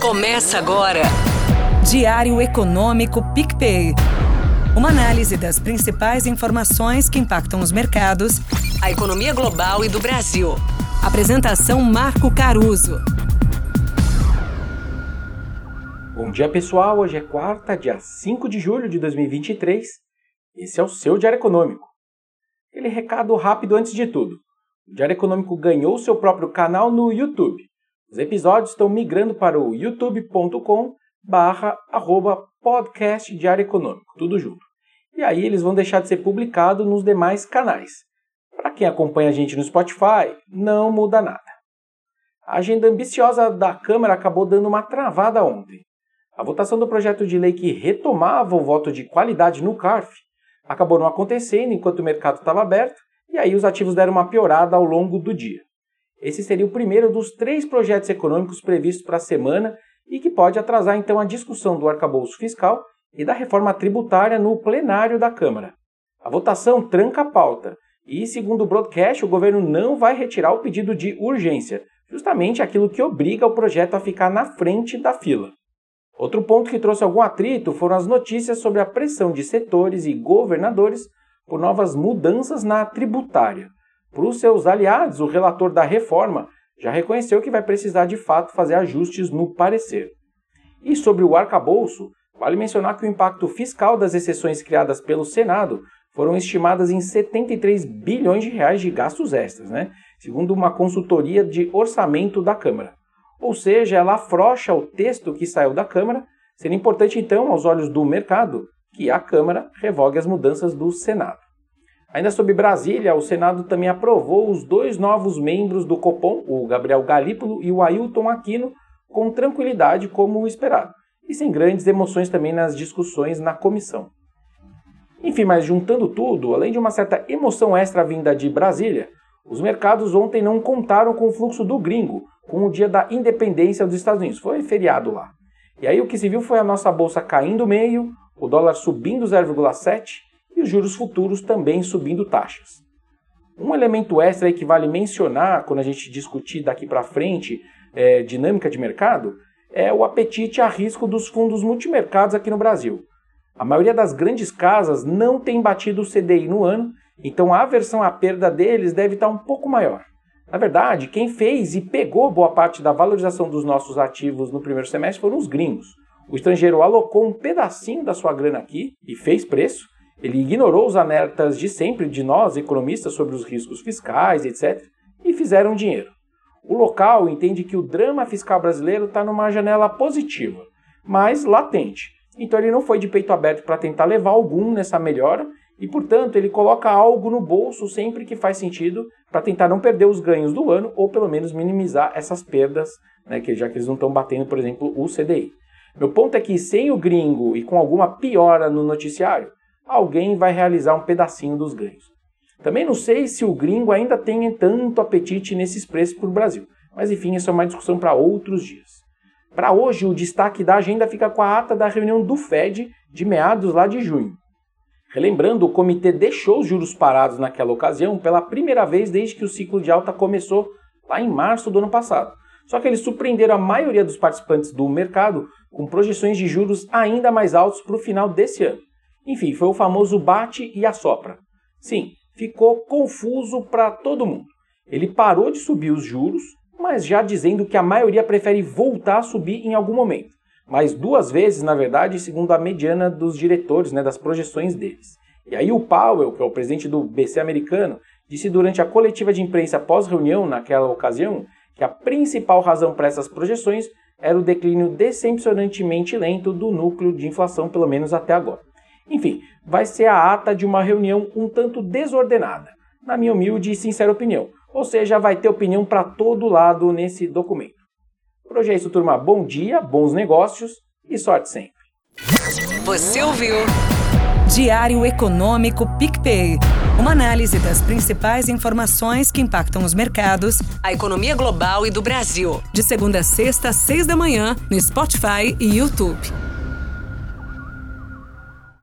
Começa agora. Diário Econômico PicPay. Uma análise das principais informações que impactam os mercados, A economia global e do Brasil. Apresentação Marco Caruso. Bom dia, pessoal. Hoje é quarta, dia 5 de julho de 2023. Esse é o seu Diário Econômico. Aquele recado rápido antes de tudo. O Diário Econômico ganhou seu próprio canal no YouTube. Os episódios estão migrando para o youtube.com barra arroba podcast Diário Econômico, tudo junto. E aí eles vão deixar de ser publicados nos demais canais. Para quem acompanha a gente no Spotify, não muda nada. A agenda ambiciosa da Câmara acabou dando uma travada ontem. A votação do projeto de lei que retomava o voto de qualidade no CARF acabou não acontecendo enquanto o mercado estava aberto, e aí os ativos deram uma piorada ao longo do dia. Esse seria o primeiro dos três projetos econômicos previstos para a semana e que pode atrasar então a discussão do arcabouço fiscal e da reforma tributária no plenário da Câmara. A votação tranca a pauta e, segundo o broadcast, o governo não vai retirar o pedido de urgência, justamente aquilo que obriga o projeto a ficar na frente da fila. Outro ponto que trouxe algum atrito foram as notícias sobre a pressão de setores e governadores por novas mudanças na tributária. Para os seus aliados, o relator da reforma já reconheceu que vai precisar de fato fazer ajustes no parecer. E sobre o arcabouço, vale mencionar que o impacto fiscal das exceções criadas pelo Senado foram estimadas em 73 bilhões de reais de gastos extras, né? segundo uma consultoria de orçamento da Câmara. Ou seja, ela afrouxa o texto que saiu da Câmara, sendo importante então, aos olhos do mercado, que a Câmara revogue as mudanças do Senado. Ainda sobre Brasília, o Senado também aprovou os dois novos membros do Copom, o Gabriel Galípolo e o Ailton Aquino, com tranquilidade como esperado, e sem grandes emoções também nas discussões na comissão. Enfim, mas juntando tudo, além de uma certa emoção extra vinda de Brasília, os mercados ontem não contaram com o fluxo do gringo, com o dia da independência dos Estados Unidos. Foi feriado lá. E aí o que se viu foi a nossa bolsa caindo meio, o dólar subindo 0,7 e os juros futuros também subindo taxas. Um elemento extra que vale mencionar quando a gente discutir daqui para frente é, dinâmica de mercado é o apetite a risco dos fundos multimercados aqui no Brasil. A maioria das grandes casas não tem batido o CDI no ano, então a aversão à perda deles deve estar um pouco maior. Na verdade, quem fez e pegou boa parte da valorização dos nossos ativos no primeiro semestre foram os gringos. O estrangeiro alocou um pedacinho da sua grana aqui e fez preço. Ele ignorou os alertas de sempre de nós, economistas, sobre os riscos fiscais, etc., e fizeram dinheiro. O local entende que o drama fiscal brasileiro está numa janela positiva, mas latente. Então ele não foi de peito aberto para tentar levar algum nessa melhora e, portanto, ele coloca algo no bolso sempre que faz sentido para tentar não perder os ganhos do ano ou pelo menos minimizar essas perdas, né, que já que eles não estão batendo, por exemplo, o CDI. Meu ponto é que sem o gringo e com alguma piora no noticiário, alguém vai realizar um pedacinho dos ganhos. Também não sei se o gringo ainda tem tanto apetite nesses preços para o Brasil, mas enfim, isso é uma discussão para outros dias. Para hoje, o destaque da agenda fica com a ata da reunião do Fed de meados lá de junho. Relembrando, o comitê deixou os juros parados naquela ocasião pela primeira vez desde que o ciclo de alta começou lá em março do ano passado. Só que eles surpreenderam a maioria dos participantes do mercado com projeções de juros ainda mais altos para o final desse ano. Enfim, foi o famoso bate e assopra. Sim, ficou confuso para todo mundo. Ele parou de subir os juros, mas já dizendo que a maioria prefere voltar a subir em algum momento mas duas vezes, na verdade, segundo a mediana dos diretores, né, das projeções deles. E aí o Powell, que é o presidente do BC americano, disse durante a coletiva de imprensa pós-reunião, naquela ocasião, que a principal razão para essas projeções era o declínio decepcionantemente lento do núcleo de inflação, pelo menos até agora. Enfim, vai ser a ata de uma reunião um tanto desordenada, na minha humilde e sincera opinião. Ou seja, vai ter opinião para todo lado nesse documento. Por hoje é isso, turma. Bom dia, bons negócios e sorte sempre. Você ouviu? Diário Econômico PicPay. Uma análise das principais informações que impactam os mercados, A economia global e do Brasil. de segunda a sexta, às seis da manhã, no Spotify e YouTube.